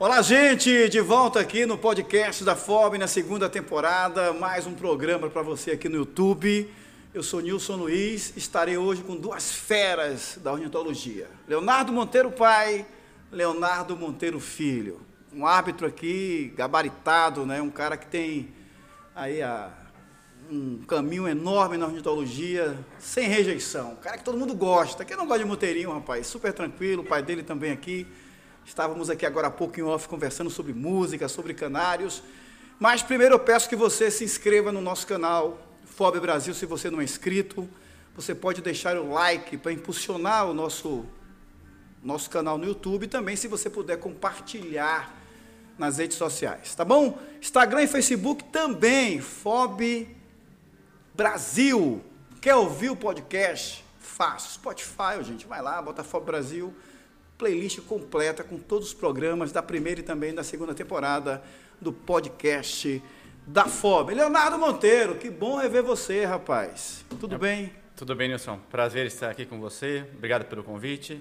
Olá, gente! De volta aqui no podcast da FOB na segunda temporada. Mais um programa para você aqui no YouTube. Eu sou Nilson Luiz. Estarei hoje com duas feras da ornitologia: Leonardo Monteiro pai, Leonardo Monteiro filho. Um árbitro aqui gabaritado, né? Um cara que tem aí a, um caminho enorme na ornitologia, sem rejeição. Um cara que todo mundo gosta. Quem não gosta de Monteirinho, rapaz? Super tranquilo. O pai dele também aqui. Estávamos aqui agora há pouco em off conversando sobre música, sobre canários. Mas primeiro eu peço que você se inscreva no nosso canal FOB Brasil, se você não é inscrito. Você pode deixar o like para impulsionar o nosso, nosso canal no YouTube. Também, se você puder compartilhar nas redes sociais, tá bom? Instagram e Facebook também, FOB Brasil. Quer ouvir o podcast? Fácil. Spotify, gente, vai lá, bota FOB Brasil playlist completa com todos os programas da primeira e também da segunda temporada do podcast da FOB. Leonardo Monteiro, que bom rever você, rapaz. Tudo é, bem? Tudo bem, Nilson. Prazer estar aqui com você. Obrigado pelo convite.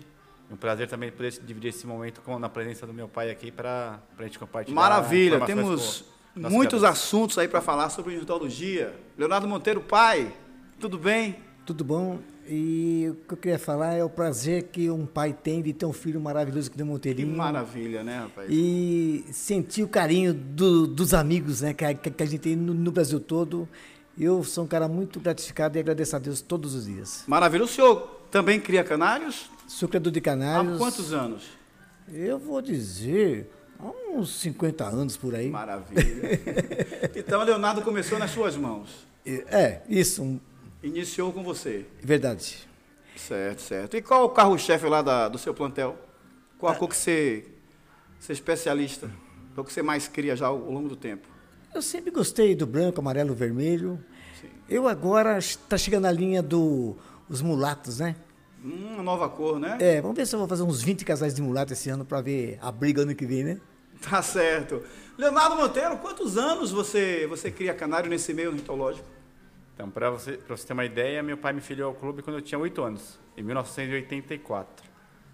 Um prazer também poder dividir esse momento com na presença do meu pai aqui para a gente compartilhar. Maravilha, temos muitos assuntos aí para falar sobre ornitologia. Leonardo Monteiro, pai, tudo bem? Tudo bom. E o que eu queria falar é o prazer que um pai tem de ter um filho maravilhoso que deu Monteirinho. Que maravilha, né, rapaz? E sentir o carinho do, dos amigos né, que, a, que a gente tem no, no, Brasil todo. Eu sou um cara muito gratificado e agradeço a Deus todos os dias. Maravilha. O senhor também cria canários? Sou criador de canários. Há quantos anos? Eu vou dizer, há uns 50 anos por aí. Maravilha. então, Leonardo começou nas suas mãos. É, isso. Iniciou com você. Verdade. Certo, certo. E qual o carro-chefe lá da, do seu plantel? Qual a cor que você, você é especialista? Qual que você mais cria já ao, ao longo do tempo? Eu sempre gostei do branco, amarelo, vermelho. Sim. Eu agora está chegando a linha dos do, mulatos, né? Hum, uma nova cor, né? É, vamos ver se eu vou fazer uns 20 casais de mulato esse ano para ver a briga ano que vem, né? Tá certo. Leonardo Monteiro, quantos anos você, você cria canário nesse meio ornitológico? Então, para você, você ter uma ideia, meu pai me filiou ao clube quando eu tinha 8 anos, em 1984.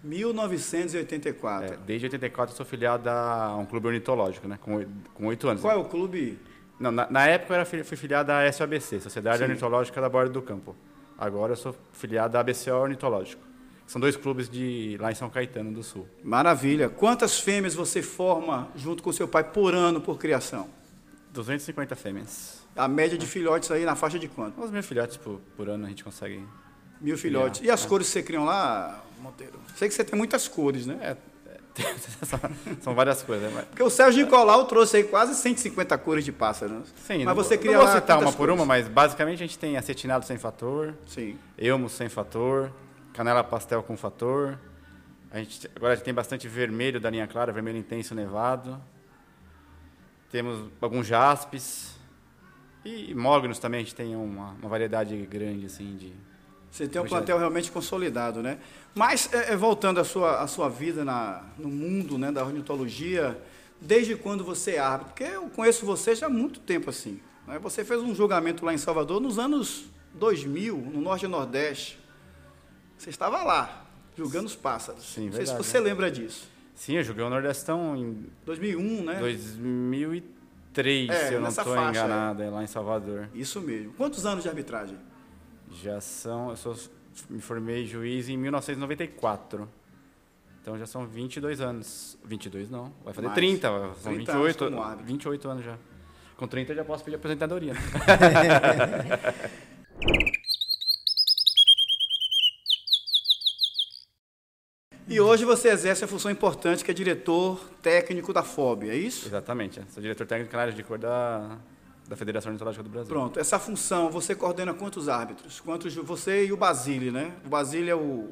1984. É, desde 84 eu sou filiado a um clube ornitológico, né? Com, com 8 anos. Qual é o clube? Não, na, na época eu era, fui filiado à SOABC, Sociedade Sim. Ornitológica da Borda do Campo. Agora eu sou filiado à ABCO Ornitológico. São dois clubes de lá em São Caetano do Sul. Maravilha. Quantas fêmeas você forma junto com seu pai por ano por criação? 250 fêmeas. A média de filhotes aí na faixa de quanto? Uns mil filhotes por, por ano a gente consegue. Mil filhotes. E as é. cores que você criam lá, Monteiro? Sei que você tem muitas cores, né? É, é são várias coisas. Mas... Porque o Sérgio Nicolau trouxe aí quase 150 cores de pássaros. Sim, mas você cria não vou citar uma por uma, mas basicamente a gente tem acetinado sem fator, Sim. elmo sem fator, canela pastel com fator. A gente, agora a gente tem bastante vermelho da linha clara, vermelho intenso nevado. Temos alguns jaspes. E mognos também, a gente tem uma, uma variedade grande, assim, de... Você tem um plantel realmente consolidado, né? Mas, é, é, voltando à sua, à sua vida na, no mundo né, da ornitologia, desde quando você é árbitro? Porque eu conheço você já há muito tempo, assim. Né? Você fez um julgamento lá em Salvador nos anos 2000, no Norte e Nordeste. Você estava lá, julgando os pássaros. Sim, Não verdade, sei se você né? lembra disso. Sim, eu joguei o Nordestão em... 2001, né? 2003. 2003, é, se eu não estou enganado, é. lá em Salvador. Isso mesmo. Quantos anos de arbitragem? Já são, eu sou, me formei juiz em 1994. Então já são 22 anos. 22 não, vai fazer Mais. 30, são 30 28, anos 28 anos já. Com 30 eu já posso pedir aposentadoria. E hoje você exerce a função importante que é diretor técnico da FOB, é isso? Exatamente. Sou diretor técnico de canários de cor da, da Federação Ornitológica do Brasil. Pronto. Essa função, você coordena quantos árbitros? Quantos, você e o Basílio, né? O Basílio é o,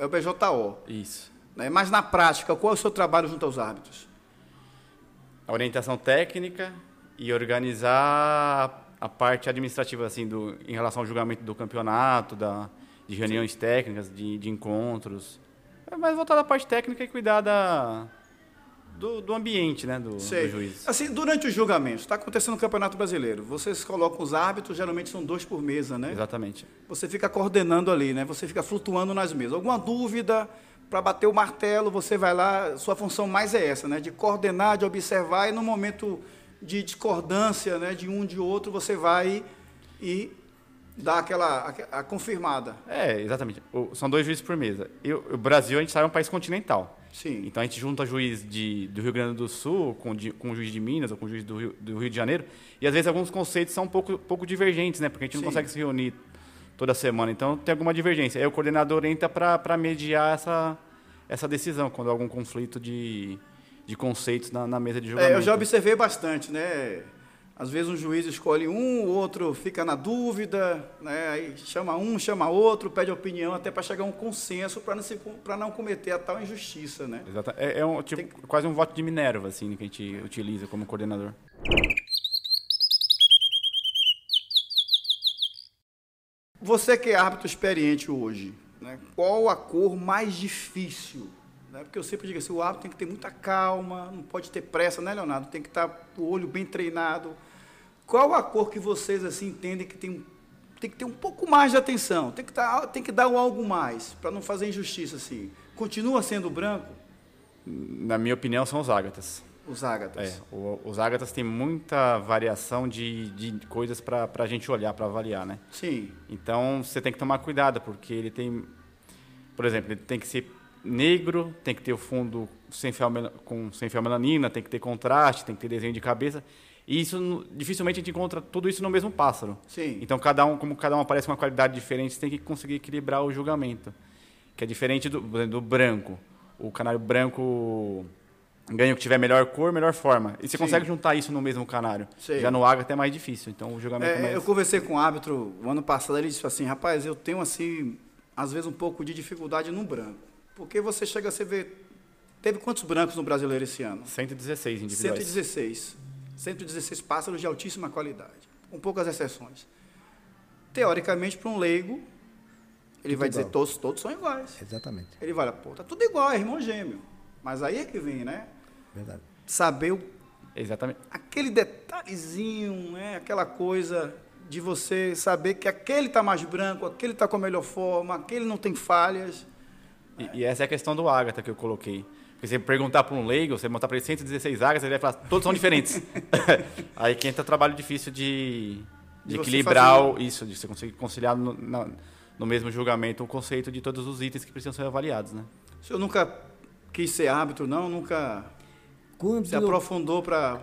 é o BJO. Isso. Né? Mas na prática, qual é o seu trabalho junto aos árbitros? A orientação técnica e organizar a parte administrativa, assim, do, em relação ao julgamento do campeonato, da, de reuniões Sim. técnicas, de, de encontros é mais voltado à parte técnica e cuidar da, do, do ambiente, né, do, do juiz. Assim, durante o julgamento, está acontecendo no Campeonato Brasileiro, vocês colocam os árbitros, geralmente são dois por mesa, né? Exatamente. Você fica coordenando ali, né? Você fica flutuando nas mesas. Alguma dúvida, para bater o martelo, você vai lá, sua função mais é essa, né? De coordenar, de observar, e no momento de discordância, né, de um de outro, você vai e dá aquela a, a confirmada. É, exatamente. O, são dois juízes por mesa. E o, o Brasil, a gente sabe, é um país continental. Sim. Então a gente junta juiz de, do Rio Grande do Sul com, de, com o juiz de Minas ou com o juiz do Rio, do Rio de Janeiro. E às vezes alguns conceitos são um pouco, pouco divergentes, né? Porque a gente não Sim. consegue se reunir toda semana. Então tem alguma divergência. Aí o coordenador entra para mediar essa, essa decisão, quando há algum conflito de, de conceitos na, na mesa de julgamento. É, eu já observei bastante, né? Às vezes um juiz escolhe um, o outro fica na dúvida, né? Aí chama um, chama outro, pede opinião até para chegar a um consenso para não, não cometer a tal injustiça, né? Exata- É, é um, tipo, Tem quase um voto de Minerva, assim, que a gente utiliza como coordenador. Você que é árbitro experiente hoje, né? qual a cor mais difícil? Né? Porque eu sempre digo assim, o árbitro tem que ter muita calma, não pode ter pressa, né, Leonardo? Tem que estar com o olho bem treinado. Qual a cor que vocês assim entendem que tem, tem que ter um pouco mais de atenção? Tem que, tá, tem que dar um algo mais, para não fazer injustiça assim. Continua sendo branco Na minha opinião, são os ágatas. os ágatas? É, o- os ágatas têm muita variação de, de coisas para a gente olhar, para avaliar, né? Sim, Então, você tem que tomar cuidado, porque ele tem... Por exemplo, ele tem que ser negro, tem que ter o fundo sem fiel, com, sem fiel melanina, tem que ter contraste, tem que ter desenho de cabeça. E isso, dificilmente a gente encontra tudo isso no mesmo pássaro. sim. Então, cada um, como cada um aparece com uma qualidade diferente, você tem que conseguir equilibrar o julgamento. Que é diferente do, do branco. O canário branco ganha o que tiver melhor cor, melhor forma. E você Sim. consegue juntar isso no mesmo canário. Sei. Já no ágata é mais difícil. Então, o julgamento é, É, mais... eu conversei com o árbitro o ano passado, ele disse assim, rapaz, eu tenho assim, às vezes um pouco de dificuldade no branco. Porque você chega a se ver. Teve quantos brancos no brasileiro esse ano? 116 individuais. 116. 116 pássaros de altíssima qualidade, com poucas exceções. Teoricamente, para um leigo, ele Tudo vai dizer todos, todos são iguais. Exatamente, Ele vai, pô, tá tudo igual, é irmão gêmeo. Mas aí é que vem, né? verdade. Saber o Exatamente. aquele detalhezinho, né? aquela coisa de você saber que aquele está mais branco, aquele está com a melhor forma, aquele não tem falhas. E, e essa é a questão do ágata que eu coloquei. Porque você perguntar para um leigo, você montar para ele 116 ágatas, ele vai falar, todos são diferentes. Aí que entra o trabalho difícil de, de, equilibrar fazer- isso, de você conseguir conciliar no, na- no mesmo julgamento o conceito de todos os itens que precisam ser avaliados, né? O senhor nunca quis ser árbitro, não? Nunca Quando, se eu, aprofundou para...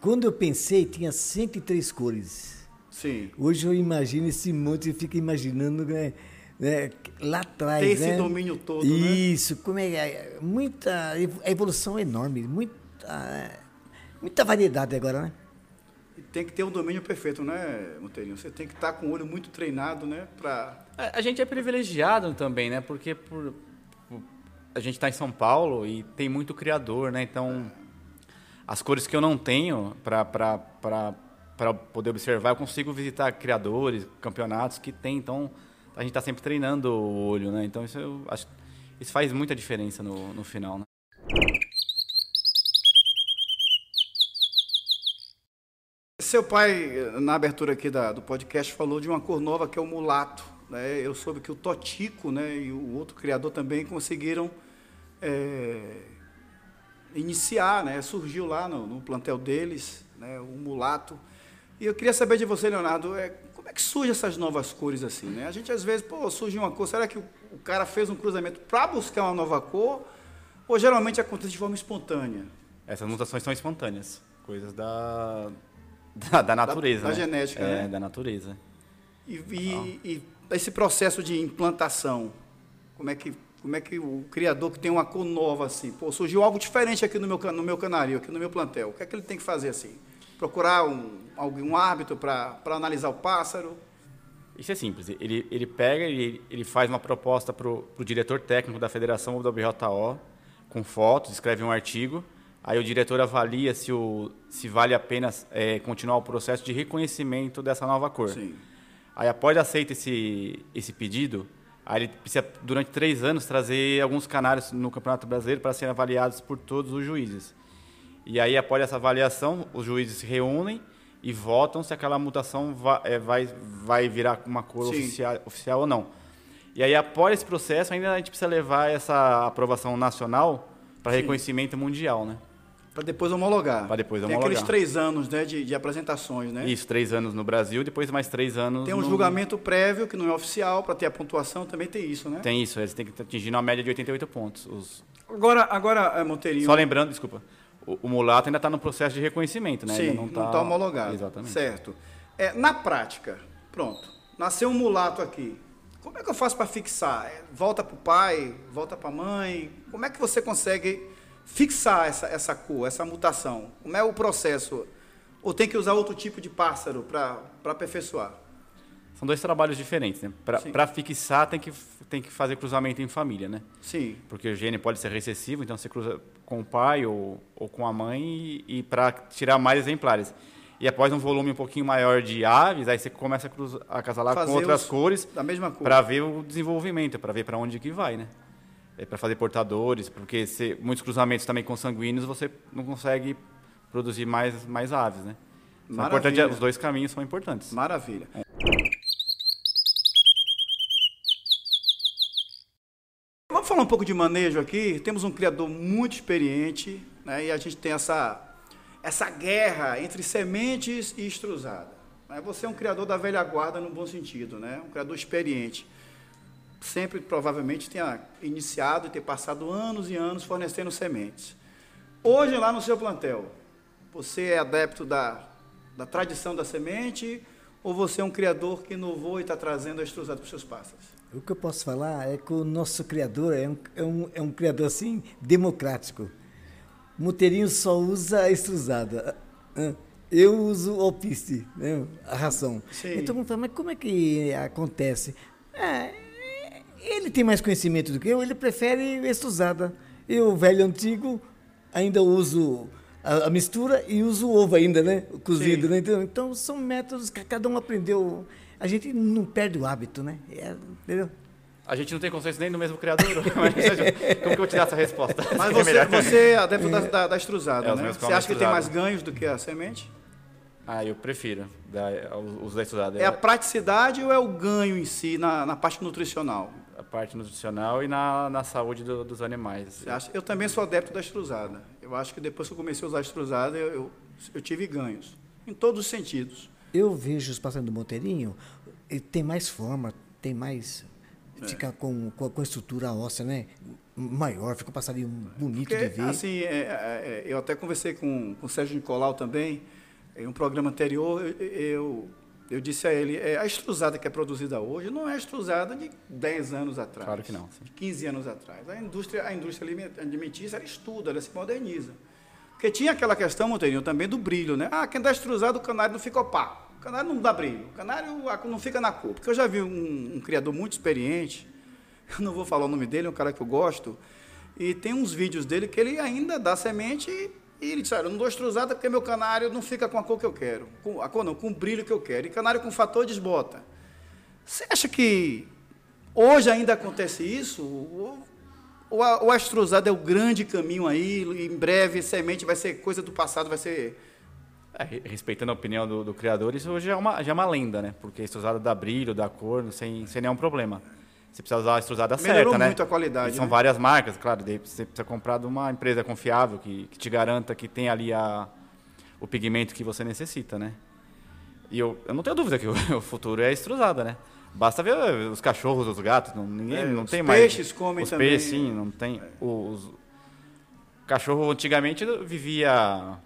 quando eu pensei, tinha 103 cores. Sim. Hoje eu imagino esse monte, eu fico imaginando né, né, lá atrás. Ter esse né? domínio todo, né? Isso, como é, é muita a evolução é enorme, muita, muita variedade agora, né? E tem que ter um domínio perfeito, né, Monteirinho? Você tem que estar com o olho muito treinado, né? Pra... A, a gente é privilegiado também, né? Porque por, por- a gente está em São Paulo e tem muito criador, né? Então, as cores que eu não tenho para poder observar, eu consigo visitar criadores, campeonatos que tem. Então, a gente está sempre treinando o olho, né? Então, isso eu acho isso faz muita diferença no, no final, né? Seu pai, na abertura aqui da- do podcast, falou de uma cor nova que é o mulato. Né? Eu soube que o Totico né, e o outro criador também conseguiram é, iniciar, né? surgiu lá no, no plantel deles, né? o mulato. E eu queria saber de você, Leonardo, é, como é que surgem essas novas cores assim? Né? A gente às vezes, pô, surge uma cor, será que o, cara fez um cruzamento para buscar uma nova cor? Ou geralmente acontece de forma espontânea? Essas mutações são espontâneas, coisas da, da, da natureza. da né? genética, é, né? da natureza. E, e- e esse processo de implantação, como é que como é que o criador que tem uma cor nova assim, pô, surgiu algo diferente aqui no meu no meu canário, aqui no meu plantel, o que é que ele tem que fazer assim? Procurar um algum árbitro para analisar o pássaro? Isso é simples. Ele, ele pega e ele faz uma proposta para o diretor técnico da federação ou da WJO, com fotos, escreve um artigo. Aí o diretor avalia se, o, se vale a pena eh, continuar o processo de reconhecimento dessa nova cor. Sim. Aí, após aceita esse, esse pedido, aí ele precisa, durante três anos, trazer alguns canários no Campeonato Brasileiro para serem avaliados por todos os juízes. E aí, após essa avaliação, os juízes se reúnem e votam se aquela mutação vai, vai, vai virar uma cor oficial, oficial ou não. E aí, após esse processo, ainda a gente precisa levar essa aprovação nacional para reconhecimento mundial, né? Para depois homologar. Pra depois Tem homologar. aqueles três anos né, de, de apresentações, né? Isso, três anos no Brasil, depois mais três anos Tem um no... julgamento prévio, que não é oficial, para ter a pontuação, também tem isso, né? Tem isso, eles têm que atingir uma média de 88 pontos. Os... Agora, agora eh, Monteirinho... Só lembrando, desculpa, o, o mulato ainda está no processo de reconhecimento, né? Sim, ainda não está está homologado. Exatamente. Certo. É, na prática, pronto, nasceu um mulato aqui. Como é que eu faço para fixar? É, Volta para o pai, volta para a mãe? Como é que você consegue fixar essa, essa cor, essa mutação? Como é o processo? Ou tem que usar outro tipo de pássaro para aperfeiçoar? São dois trabalhos diferentes, né? Para fixar, tem que, tem que fazer cruzamento em família, né? Sim, Porque o gene pode ser recessivo, então você cruza com o pai ou, ou com a mãe e, e para tirar mais exemplares. E após um volume um pouquinho maior de aves, aí você começa a, cruzar, a casalar Fazer com outras os- cores da mesma cor. para ver o desenvolvimento, para ver para onde que vai, né? É para fazer portadores, porque se, muitos cruzamentos também consanguíneos você não consegue produzir mais, mais aves, né? Então, é os dois caminhos são importantes. Maravilha. Vamos falar um pouco de manejo aqui. Temos um criador muito experiente, né? E a gente tem essa essa guerra entre sementes e extrusada. Você é um criador da velha guarda no bom sentido, né? Um criador experiente. Sempre provavelmente tenha iniciado e ter passado anos e anos fornecendo sementes. Hoje lá no seu plantel, você é adepto da, da tradição da semente ou você é um criador que inovou e está trazendo a extrusada para os seus pássaros? O que eu posso falar é que o nosso criador é um, é um, é um criador assim democrático. O Monteirinho só usa a extrusada. Ah, Eu uso o alpiste, né? a ração. Então, mas como é que acontece? É, ele tem mais conhecimento do que eu, ele prefere extrusada. Eu, velho antigo, ainda uso a, a mistura e uso o ovo ainda, né? Cozido, né? Então, então, são métodos que cada um aprendeu. A gente não perde o hábito, né? É, entendeu? A gente não tem consenso nem do mesmo criador. Mas, Como que eu vou te dar essa resposta? Mas É você, melhor. você é adepto da, da, da extrusada, É, né? Você acha que tem mais ganhos do que a semente? Ah, eu prefiro da, os da estudada. É a praticidade ou é o ganho em si na, na parte nutricional? A parte nutricional e na, na saúde do- dos animais. Você acha? Eu também sou adepto da extrusada. Eu acho que depois que eu comecei a usar a extrusada, eu, eu, eu tive ganhos. Em todos os sentidos. Eu vejo os pássaros do Monteirinho, tem mais forma, tem mais. É. Fica com, com, a- com a estrutura óssea, né? Maior, fica um passarinho bonito Porque, de ver. assim, é, é, é, eu até conversei com, com o Sérgio Nicolau também, em um programa anterior, eu, eu, eu disse a ele, é, a extrusada que é produzida hoje não é a extrusada de 10 anos atrás. Claro que não, sim. De 15 anos atrás. A indústria, a indústria aliment- alimentícia, ela estuda, ela se moderniza. Porque tinha aquela questão, Monteirinho, também do brilho, né? Ah, quem dá extrusada, o canário não fica opaco. O canário não dá brilho. O canário não fica na cor. Porque eu já vi um, um criador muito experiente, eu não vou falar o nome dele, é um cara que eu gosto, e tem uns vídeos dele que ele ainda dá semente e, ele olha, eu não dou extrusada porque meu canário não fica com a cor que eu quero. Com, a cor não, com o brilho que eu quero. E canário com fator desbota. Você acha que hoje ainda acontece isso? Ou, ou a, ou a extrusada é o grande caminho aí, em breve semente vai ser coisa do passado, vai ser... É, re- respeitando a opinião do, do criador, isso hoje é uma, já é uma lenda, né? Porque extrusada dá brilho, dá cor, sem, sem nenhum problema. Você precisa usar a extrusada Melhorou certa, né? muito a qualidade, E são né? várias marcas, claro. daí Você precisa comprar de uma empresa confiável que, que te garanta que tem ali a, o pigmento que você necessita, né? E eu, eu não tenho dúvida que o, o futuro é a extrusada, né? Basta ver os cachorros, os gatos, não, ninguém, É, não os tem mais. peixes comem os também. peixes, sim, não tem. Os, cachorro antigamente vivia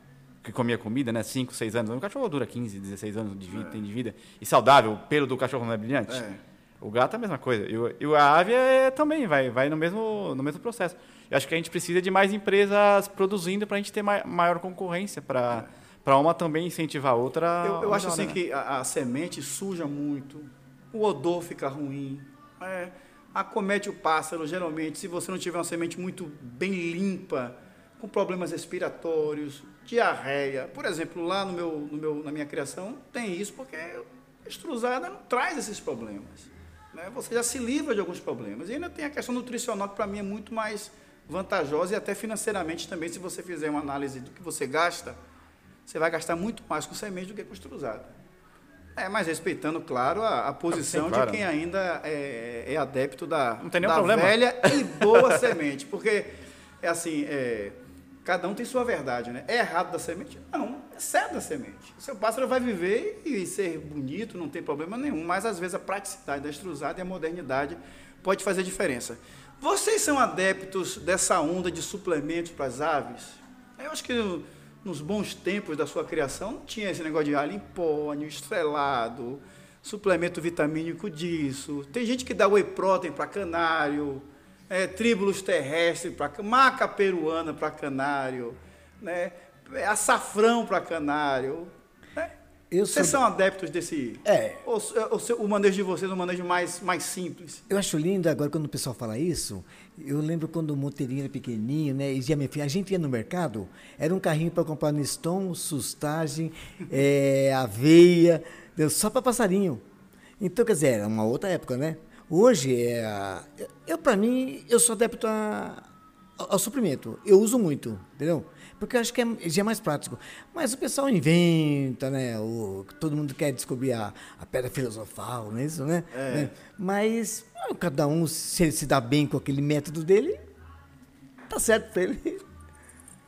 que comia comida, né? 5, 6 anos. O cachorro dura 15, 16 anos de vida, tem de vida. E saudável, o pelo do cachorro não é brilhante? É. O gato é a mesma coisa. E, o- e a ave é, também vai, vai no, mesmo, no mesmo processo. Eu acho que a gente precisa de mais empresas produzindo para a gente ter mai- maior concorrência, para uma também incentivar a outra. Eu, eu acho assim né? que a, a semente suja muito, o odor fica ruim, é, acomete o pássaro, geralmente, se você não tiver uma semente muito bem limpa, com problemas respiratórios, diarreia. Por exemplo, lá no meu, no meu, na minha criação, tem isso, porque a extrusada não traz esses problemas. Né? Você já se livra de alguns problemas. E ainda tem a questão nutricional, que para mim é muito mais vantajosa e até financeiramente também, se você fizer uma análise do que você gasta, você vai gastar muito mais com semente do que com extrusada. É, mas respeitando, claro, a, a posição Sim, claro. de quem ainda é, é adepto da, da velha e boa semente. Porque, é assim, é, cada um tem sua verdade, né? É errado da semente? Não, é certo da semente. O seu pássaro vai viver e ser bonito, não tem problema nenhum. Mas, às vezes, a praticidade da extrusada e a modernidade pode fazer diferença. Vocês são adeptos dessa onda de suplementos para as aves? Eu acho que no- nos bons tempos da sua criação não tinha esse negócio de alho em pônio, estrelado, suplemento vitamínico disso. Tem gente que dá whey protein para canário, é, tríbulos terrestres para maca peruana para canário, né? é, açafrão para canário. né? Eu Vocês sou- são adeptos desse. É. Ou, ou se- o manejo de vocês é um manejo mais, mais simples. Eu acho lindo agora quando o pessoal fala isso. Eu lembro quando o Monteirinho era pequenininho, né? E minha filha, a gente ia no mercado, era um carrinho para comprar Neston, sustagem, eh, aveia, só para passarinho. Então, quer dizer, era uma outra época, né? Hoje, é, eu, para mim, eu sou adepto a, ao, ao suprimento. Eu uso muito, entendeu? Porque eu acho que é, já é mais prático. Mas o pessoal inventa, né? O, todo mundo quer descobrir a, a pedra filosofal, não é isso, né? É. Né? Mas ah, cada um, se ele se dá bem com aquele método dele, tá certo pra ele.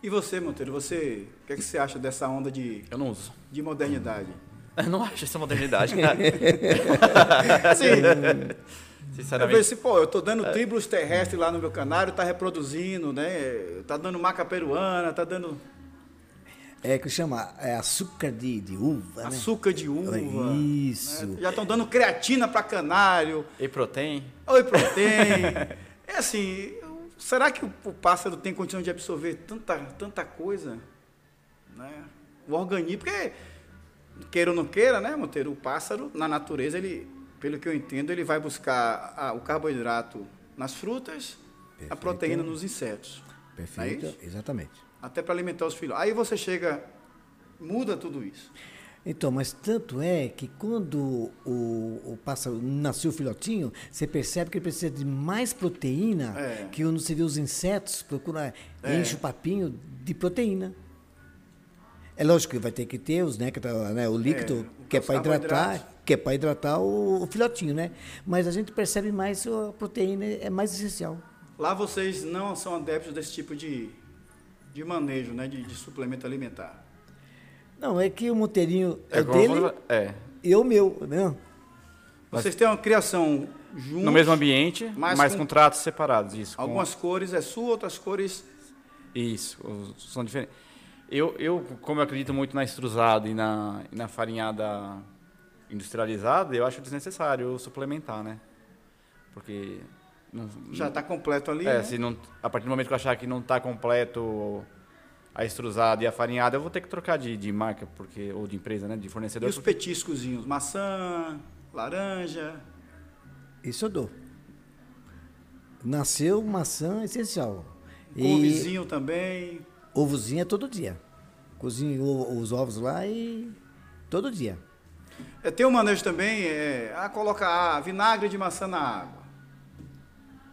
E você, Monteiro, você, o que, é que você acha dessa onda de, Eu não uso. de modernidade? Eu não acho essa modernidade, cara. Assim, eu vejo Sinceramente. assim, pô, eu tô dando tríbulos terrestres lá no meu canário, tá reproduzindo, né? Tá dando maca peruana, tá dando É que chama é açúcar de, de uva, né? açúcar de uva. Isso. né? Já estão dando creatina para canário, E protein? oi protein. é assim, será que o, o pássaro tem condição de absorver tanta, tanta coisa? Né? O organismo, porque queira ou não queira, né, Monteiro? O pássaro, na natureza, ele, pelo que eu entendo, ele vai buscar a- o carboidrato nas frutas, a Perfeito. proteína nos insetos. Perfeito, É exatamente. Até para alimentar os filhos. Aí você chega, muda tudo isso. Então, mas tanto é que quando o, o pássaro nasceu o filhotinho, você percebe que ele precisa de mais proteína É. que quando você vê os insetos, procura, É. enche o papinho de proteína. É lógico que vai ter que ter os néctar, né, o líquido, É, que é para hidratar. Que é para hidratar o, o filhotinho, né? Mas a gente percebe mais a proteína é mais essencial. Lá vocês não são adeptos desse tipo de, de manejo, né, de, de suplemento alimentar. Não, é que o monteirinho é, como dele quando- é. e o meu, né? Vocês têm uma criação juntos, No mesmo ambiente, mas mas, com- com, tratos separados. Isso. com- algumas cores é sua, outras cores... Isso, são diferentes. Eu, eu, como eu acredito muito na extrusada e na, e na farinhada industrializada, eu acho desnecessário suplementar, né? Porque não, Já está completo ali, é, né? se não, a partir do momento que eu achar que não está completo a extrusada e a farinhada, eu vou ter que trocar de, de marca, porque ou de empresa, né? De E fornecedor. os porque- petiscozinhos, maçã, laranja... Isso eu dou. Nasceu maçã essencial. E Couvezinho também. ovozinho é todo dia. Cozinho os ovos lá e todo dia. É, tem um manejo também, é, ah, coloca ah, vinagre de maçã na água.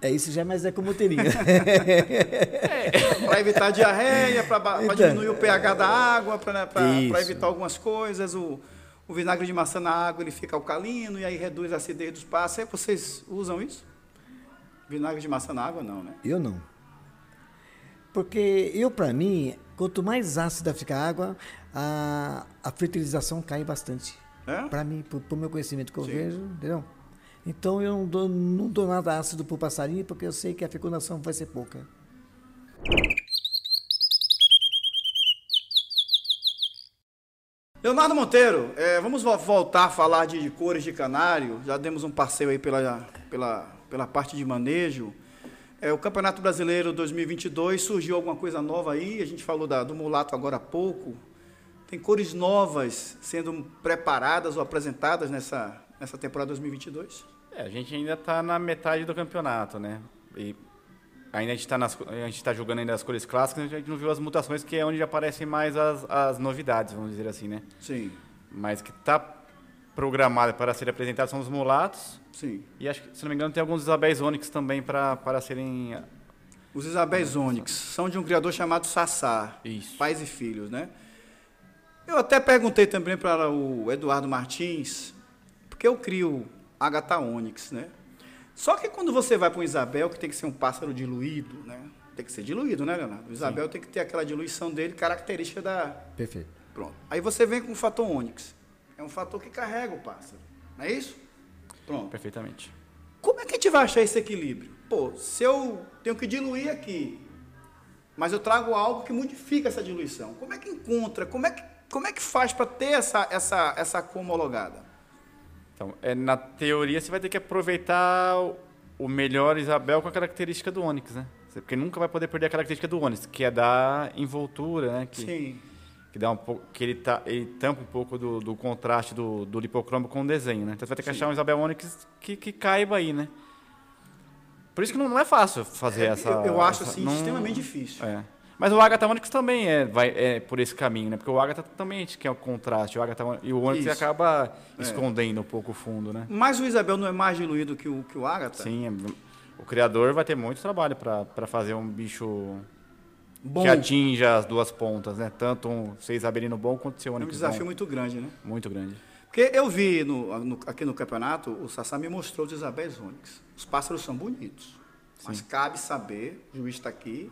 É isso já, mas é como teria. para evitar diarreia, para Então. diminuir o pH da água, para Isso. evitar algumas coisas. O, o vinagre de maçã na água ele fica alcalino e aí reduz a acidez dos pássaros. Aí Vocês usam isso? Vinagre de maçã na água, não, né? eu não. Porque eu, para mim, quanto mais ácida fica a água, a, a fertilização cai bastante. É? Para mim, pro, pro meu conhecimento que eu Sim. vejo, entendeu? Então eu não dou, não dou nada ácido pro passarinho, porque eu sei que a fecundação vai ser pouca. Leonardo Monteiro, é, vamos vo- voltar a falar de, de cores de canário. Já demos um passeio aí pela, pela, pela parte de manejo. É, o Campeonato Brasileiro 2022 surgiu alguma coisa nova aí. A gente falou da- do mulato agora há pouco. Tem cores novas sendo preparadas ou apresentadas nessa, nessa temporada 2022? É, a gente ainda está na metade do campeonato, né? E ainda a gente está tá jogando ainda as cores clássicas, a gente não viu as mutações, que é onde aparecem mais as, as novidades, vamos dizer assim, né? Sim, Mas que está programada para ser apresentado são os mulatos. sim. E acho que, se não me engano, tem alguns Isabéis Onyx também para, para serem. Os Isabéis Onyx são de um criador chamado Sassá. Isso. Pais e filhos, né? Eu até perguntei também para o Eduardo Martins porque eu crio Agatha Onyx, né? Só que quando você vai para um Isabel, que tem que ser um pássaro diluído, né? Tem que ser diluído, né, Leonardo? O Isabel tem que ter aquela diluição dele, característica da. Perfeito. Pronto. Aí você vem com o fator Onyx. É um fator que carrega o pássaro. Não é isso? Pronto. Perfeitamente. Como é que a gente vai achar esse equilíbrio? Pô, se eu tenho que diluir aqui, mas eu trago algo que modifica essa diluição, como é que encontra? Como é que, como é que faz para ter essa, essa, essa homologada? Então, é, na teoria, você vai ter que aproveitar o- melhor Isabel com a característica do Onix, né? Porque nunca vai poder perder a característica do Onix, que é da envoltura, né? Que, Sim. que dá um pouco, que ele, tá, ele tampa um pouco do, do contraste do, do lipocromo com o desenho, né? Então você vai ter que Sim. achar um Isabel Onix que, que caiba aí, né? Por isso que não, não é fácil fazer essa. eu, eu acho essa- assim não- extremamente difícil. É. Mas o Agatha Onyx também é, vai, é por esse caminho, né? Porque o Agatha também quer o contraste. O Agatha, e o Onyx Isso. acaba É. escondendo um pouco o fundo, né? Mas o Isabel não é mais diluído que o, que o Agatha? Sim, é- o criador vai ter muito trabalho para fazer um bicho Bom, que atinja as duas pontas, né? Tanto um ser isabelino bom quanto ser é um desafio bom. muito grande, né? Muito grande. Porque eu vi no- no- aqui no campeonato, o Sassá me mostrou os Isabéis Onyx. Os pássaros são bonitos. Mas cabe saber, o juiz está aqui,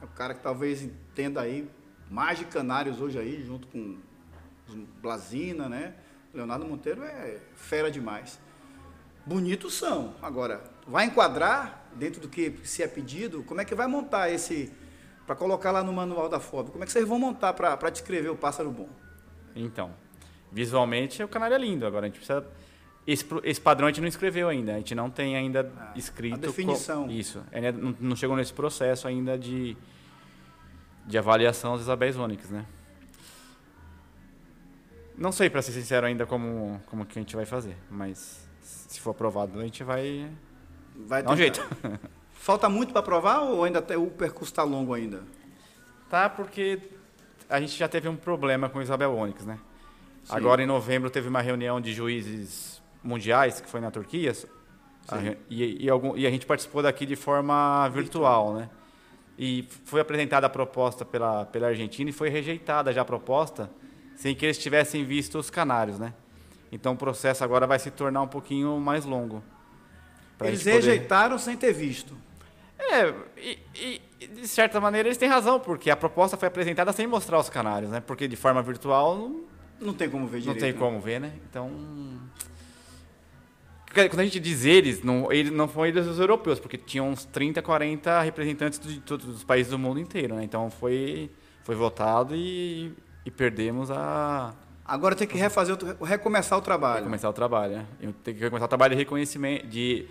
é o cara que talvez entenda aí mais de canários hoje aí, junto com os Blasina, né? Leonardo Monteiro é fera demais. Bonitos são. Agora, vai enquadrar dentro do que se é pedido? Como é que vai montar esse. Para colocar lá no manual da FOB? Como é que vocês vão montar para descrever o pássaro bom? Então, visualmente o canário é lindo. Agora a gente precisa. Esse, esse padrão a gente não escreveu ainda. A gente não tem ainda Ah, escrito. a definição. qual- isso. Não, não chegou nesse processo ainda de, de avaliação dos Isabéis Onyx, né? Não sei, para ser sincero, ainda como, como que a gente vai fazer. Mas se for aprovado, a gente vai Vai dar um jeito. Falta muito para aprovar ou ainda tem- o percurso está longo ainda? Tá, porque a gente já teve um problema com o Isabel Onyx, né? Sim. Agora, em novembro, teve uma reunião de juízes mundiais, que foi na Turquia, a e, e algum- e a gente participou daqui de forma virtual, né? E foi apresentada a proposta pela, pela Argentina e foi rejeitada já a proposta, sem que eles tivessem visto os canários, né? Então, o processo agora vai se tornar um pouquinho mais longo. Eles poder- rejeitaram sem ter visto. é, e, e- de certa maneira eles têm razão, porque a proposta foi apresentada sem mostrar os canários, né? Porque de forma virtual não, Não tem como ver não direito. tem né? como ver, né? Então. Quando a gente diz eles, não, eles, não foram eles os europeus, porque tinham uns 30, 40 representantes de todos os países do mundo inteiro, né? Então foi, foi votado e, e perdemos a Agora tem que refazer, recomeçar o trabalho. começar o trabalho, né? Tenho que começar o trabalho de reconhecimento, de,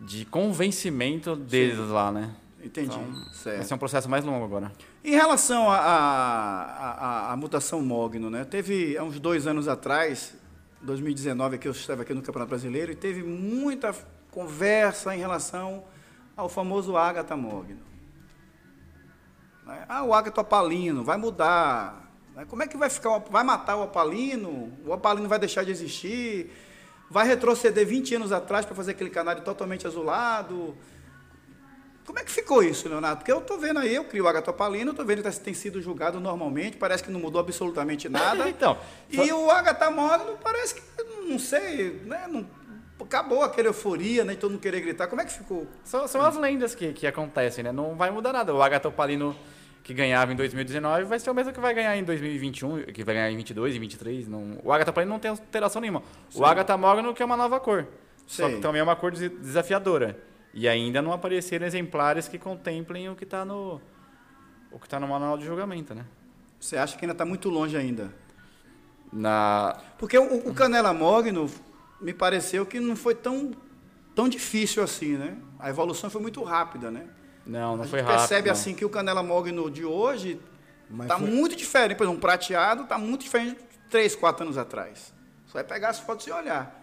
de convencimento deles lá, né? Entendi. Então, Vai certo. ser um processo mais longo agora. Em relação à mutação Mogno, né? Teve há uns dois anos atrás, 2019, que eu estava aqui no Campeonato Brasileiro, e teve muita conversa em relação ao famoso Agatha Mogno. Né? Ah, o Agatha Opalino vai mudar. né? Como é que vai ficar? Vai matar o Opalino? O Opalino vai deixar de existir? Vai retroceder 20 anos atrás para fazer aquele canário totalmente azulado? Como é que ficou isso, Leonardo? Porque eu estou vendo aí, eu crio o agatopalino, estou vendo que tem sido julgado normalmente, parece que não mudou absolutamente nada. Então, e o agatamogno parece que, não sei, né? Não, acabou aquela euforia, né? Todo mundo querer gritar. Como é que ficou? São, são as lendas que, que acontecem, né? Não vai mudar nada. O Agatopalino que ganhava em 2019 vai ser o mesmo que vai ganhar em 2021, que vai ganhar em 22 e 23. Não, o Agatopalino não tem alteração nenhuma. O Agatamogno que é uma nova cor. Só Sei. que também é uma cor des- desafiadora. E ainda não apareceram exemplares que contemplem o que está no o que tá no manual de julgamento, né? Você acha que ainda está muito longe ainda? Na Porque o, o Canela Mogno me pareceu que não foi tão, tão difícil assim, né? A evolução foi muito rápida, né? não, não a foi gente rápido. percebe não. assim que o Canela Mogno de hoje está foi- muito diferente. Por exemplo, um prateado está muito diferente de 3, 4 anos atrás. Só vai pegar as fotos e olhar.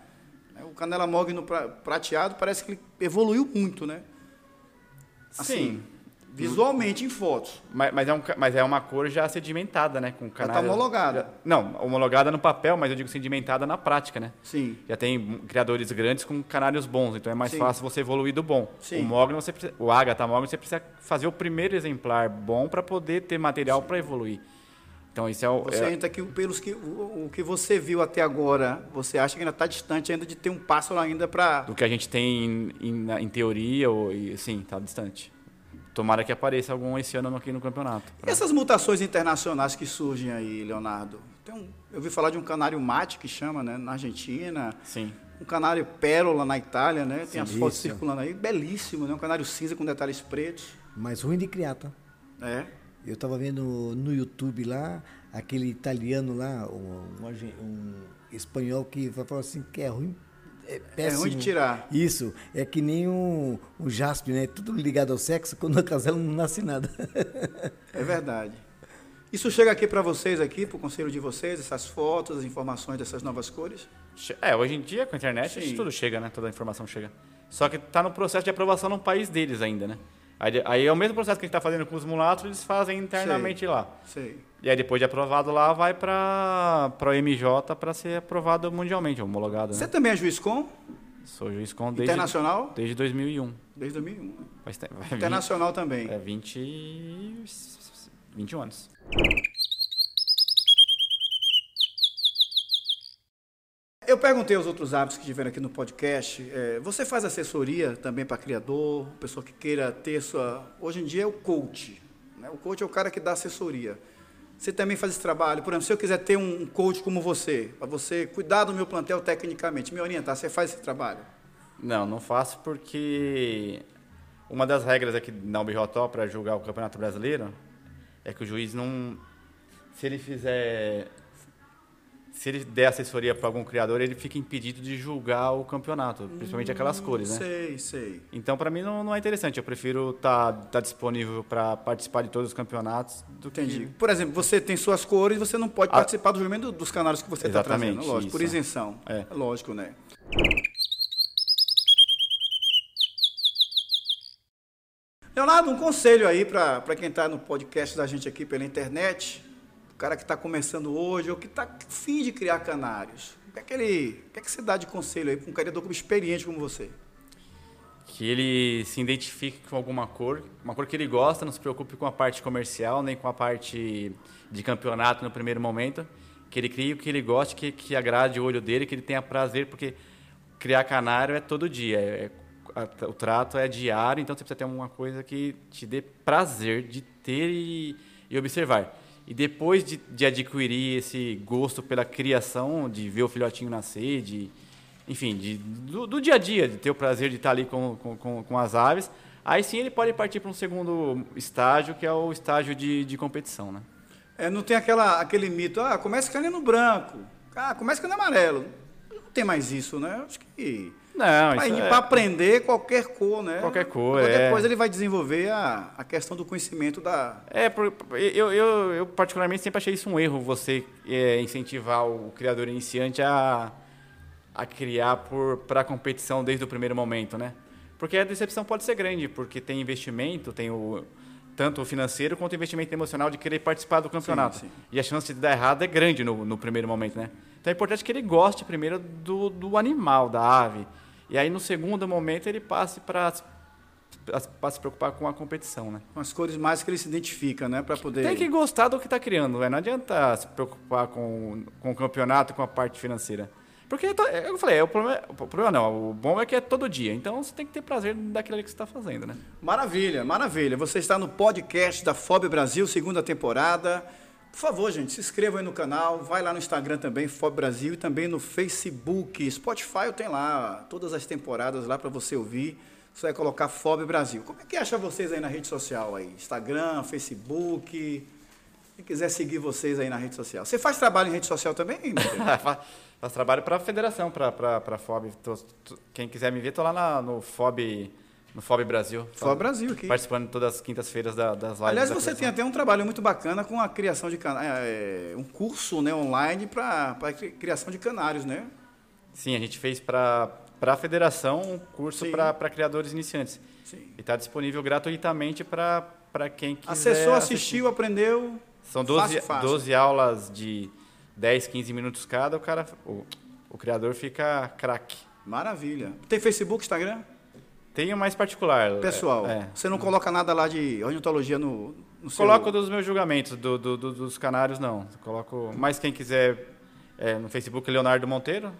Né? O Canela Mogno pra- prateado parece que ele evoluiu muito, né? Assim, Sim. Visualmente em fotos. Mas, mas é um mas é uma cor já sedimentada, né? Com canário. homologada. já- não, homologada no papel, mas eu digo sedimentada na prática, né? Sim. Já tem criadores grandes com canários bons, então é mais Sim. fácil você evoluir do bom. Sim. O Mogno, você precisa, o Agatha Mogno, você precisa fazer o primeiro exemplar bom para poder ter material para evoluir. Então isso é o. Você é- ainda que, pelos que, o, o que você viu até agora, você acha que ainda está distante ainda de ter um passo ainda para... do que a gente tem em, em- teoria, ou, e, sim, tá distante. Tomara que apareça algum esse ano aqui no campeonato. E essas mutações internacionais que surgem aí, Leonardo? Tem um, eu ouvi falar de um canário mate que chama, né, na Argentina, Sim. um canário pérola na Itália, né? Tem as Sim, fotos isso. circulando aí, belíssimo, né? Um canário cinza com detalhes pretos. Mas ruim de criar, tá? É. Eu estava vendo no YouTube lá, aquele italiano lá, um, um um espanhol que falou assim que é ruim. É, péssimo. ruim de tirar. Isso, é que nem um, um jaspe, né? Tudo ligado ao sexo, quando casela não nasce nada. É verdade. Isso chega aqui para vocês aqui, para o conselho de vocês, essas fotos, as informações dessas novas cores? É, hoje em dia com a internet Sim. tudo chega, né? Toda a informação chega. Só que tá no processo de aprovação no país deles ainda, né? Aí, aí é o mesmo processo que a gente tá fazendo com os mulatos, eles fazem internamente lá. Sei. E aí depois de aprovado lá, vai para o MJ para ser aprovado mundialmente, homologado. Você Né? também é juiz com? Sou juiz com desde, Internacional? desde 2001. Desde 2001. né? Faz tempo. Internacional também. vinte- É 20, e- 21 anos. Eu perguntei aos outros hábitos que tiveram aqui no podcast. é, você faz assessoria também para criador, pessoa que queira ter sua. Hoje em dia é o coach. Né? O coach é o cara que dá assessoria. Você também faz esse trabalho? Por exemplo, se eu quiser ter um coach como você, para você cuidar do meu plantel tecnicamente, me orientar, você faz esse trabalho? Não, não faço porque uma das regras aqui na UBJO para julgar o Campeonato Brasileiro é que o juiz não. Se ele fizer. Se ele der assessoria para algum criador, ele fica impedido de julgar o campeonato, principalmente aquelas cores, né? Sei, sei. Então, para mim, não, não é interessante. Eu prefiro estar disponível para participar de todos os campeonatos do Entendi. que. Por exemplo, você tem suas cores, você não pode Ah. participar do julgamento dos canários que você está Exatamente, trazendo, lógico, por isso. isenção. É. Lógico, né? Leonardo, um conselho aí para quem está no podcast da gente aqui pela internet, cara que está começando hoje ou que está fim de criar canários. O que é que, ele, o que, é que você dá de conselho aí para um criador como experiente como você? que ele se identifique com alguma cor, uma cor que ele gosta, não se preocupe com a parte comercial, nem com a parte de campeonato no primeiro momento, que ele crie o que ele goste, que, que agrade o olho dele, que ele tenha prazer, porque criar canário é todo dia, é- o trato é diário, então você precisa ter uma coisa que te dê prazer de ter e, e observar. E depois de, de adquirir esse gosto pela criação, de ver o filhotinho nascer, de, enfim, de, do, do dia a dia, de ter o prazer de estar ali com, com, com, as aves, aí sim ele pode partir para um segundo estágio, que é o estágio de, de competição, né? É, não tem aquela, aquele mito, ah, começa canino branco, ah, começa canino amarelo. Não tem mais isso, né? Acho que Não, para isso é, aprender qualquer cor, né? Qualquer cor, Qualquer é. coisa ele vai desenvolver a, a questão do conhecimento da... É, eu, eu, eu particularmente sempre achei isso um erro, você é, incentivar o criador iniciante a, a criar para a competição desde o primeiro momento, né? Porque a decepção pode ser grande, porque tem investimento, tem o tanto o financeiro quanto o investimento emocional de querer participar do campeonato. sim. E a chance de dar errado é grande no, no primeiro momento, né? Então é importante que ele goste primeiro do, do animal, da ave. E aí no segundo momento ele passe para para se preocupar com a competição, né? com as cores mais que ele se identifica, né? Para poder... Tem que gostar do que está criando, velho. Não adianta se preocupar com, com o campeonato com a parte financeira. Porque, é eu falei, é o problema, o problema não, o bom é que é todo dia. Então você tem que ter prazer daquilo ali que você está fazendo, né? Maravilha, maravilha. Você está no podcast da FOB Brasil, segunda temporada. Por favor, gente, se inscreva aí no canal, vai lá no Instagram também, FOB Brasil, e também no Facebook. Spotify eu tenho lá todas as temporadas lá para você ouvir. Você vai colocar FOB Brasil. Como é que acha vocês aí na rede social aí? Instagram, Facebook. Quem quiser seguir vocês aí na rede social. Você faz trabalho em rede social também, Michel? Fa- Faço trabalho para a federação, para a FOB. Tô- tô- quem quiser me ver, tô lá na- no FOB, no FOB Brasil. FOB Brasil aqui. Participando todas as quintas-feiras da- das lives. Aliás, da você tem federação. até um trabalho muito bacana com a criação de canários, um curso né, online para criação de canários, né? Sim, a gente fez para a federação um curso para criadores iniciantes. Sim. E está disponível gratuitamente para quem quiser. Acessou, assistir. assistiu, aprendeu. São 12, Fácil, fácil. 12 aulas de 10, 15 minutos cada, o cara, o, o criador fica craque. Maravilha. Tem Facebook, Instagram? Tem o mais particular. Pessoal, É, você não coloca nada lá de ornitologia no, no seu... Coloco dos meus julgamentos, do, do- do- dos canários não. Coloco. Mas quem quiser é, no Facebook Leonardo Monteiro.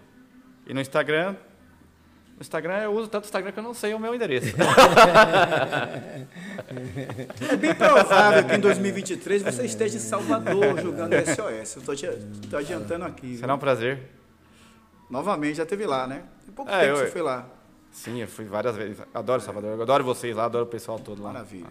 E no Instagram. No Instagram eu uso tanto Instagram que eu não sei o meu endereço. É bem provável que em 2023 você esteja em Salvador jogando SOS. Eu estou adiantando aqui. viu? Será um prazer. Novamente, já teve lá, né? Tem pouco É, tempo eu- que você foi lá. Sim, eu fui várias vezes. Adoro Salvador. Eu adoro vocês lá, adoro o pessoal todo lá. Maravilha.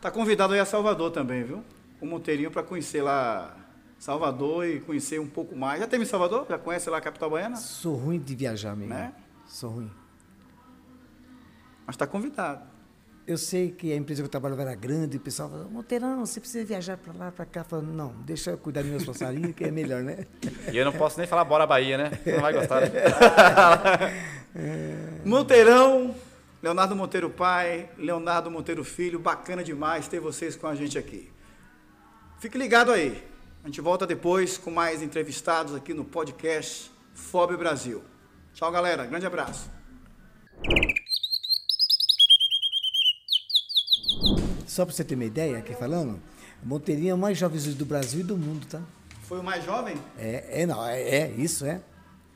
Tá convidado aí a Salvador também, viu? O Monteirinho para conhecer lá Salvador e conhecer um pouco mais. Já teve em Salvador? Já conhece lá a capital baiana? Sou ruim de viajar mesmo. Né? Sou ruim. Mas está convidado. Eu sei que a empresa que eu trabalhava era grande, e o pessoal falava, Monteirão, você precisa viajar para lá, para cá. Eu falava, não, deixa eu cuidar dos meus passarinhos, que é melhor, né? E eu não posso nem falar bora Bahia, né? Você não vai gostar. Né? Monteirão, Leonardo Monteiro pai, Leonardo Monteiro filho, bacana demais ter vocês com a gente aqui. Fique ligado aí. A gente volta depois com mais entrevistados aqui no podcast FOB Brasil. Tchau, galera. Grande abraço. Só para você ter uma ideia, aqui falando, Monteirinho é o mais jovem do Brasil e do mundo, tá? Foi o mais jovem? É, é não, é, é, isso, é.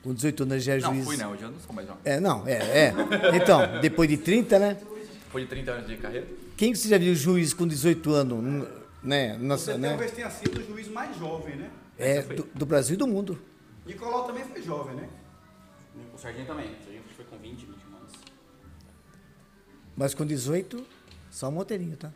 Com 18 anos já é Não, juiz. fui não, hoje eu não sou mais jovem. É, não, é, é. Então, depois de 30, né? Depois de 30 anos de carreira. Quem que você já viu juiz com 18 anos, né? Nossa, Você né? talvez tenha sido o juiz mais jovem, né? É, do, do Brasil e do mundo. Nicolau também foi jovem, né? O Serginho também. O Serginho foi com 20, 21 anos. Mas com 18, só o Monteirinho, tá?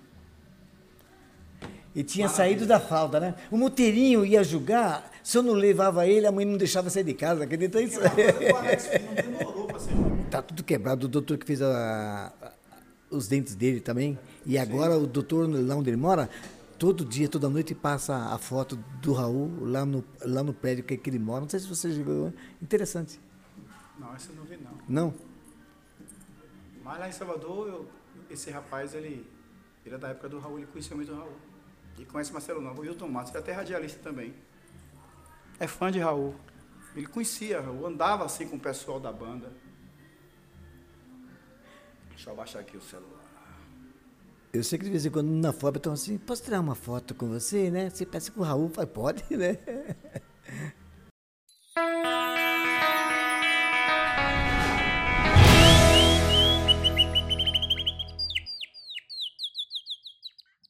E tinha saído da falda, né? O Monteirinho ia julgar, se eu não levava ele, a mãe não deixava sair de casa, acredita isso? O Alex não demorou para ser jovem. Tá tudo quebrado, o doutor que fez a- a- os dentes dele também. E agora o doutor, lá onde ele mora, todo dia, toda noite, passa a foto do Raul lá no, lá no prédio que, que ele mora. Não sei se você viu. Interessante. Não, essa eu não vi, não. Não? Mas lá em Salvador, eu- esse rapaz, ele, ele é da época do Raul, ele conhecia muito o Raul. E conhece Marcelo Novo, o Hilton Matos, ele é até radialista também é fã de Raul. Ele conhecia Raul, andava assim com o pessoal da banda. Deixa eu abaixar aqui o celular. Eu sei que de vez em quando na FOB estão assim, posso tirar uma foto com você, né? Você parece com o Raul, pode, né?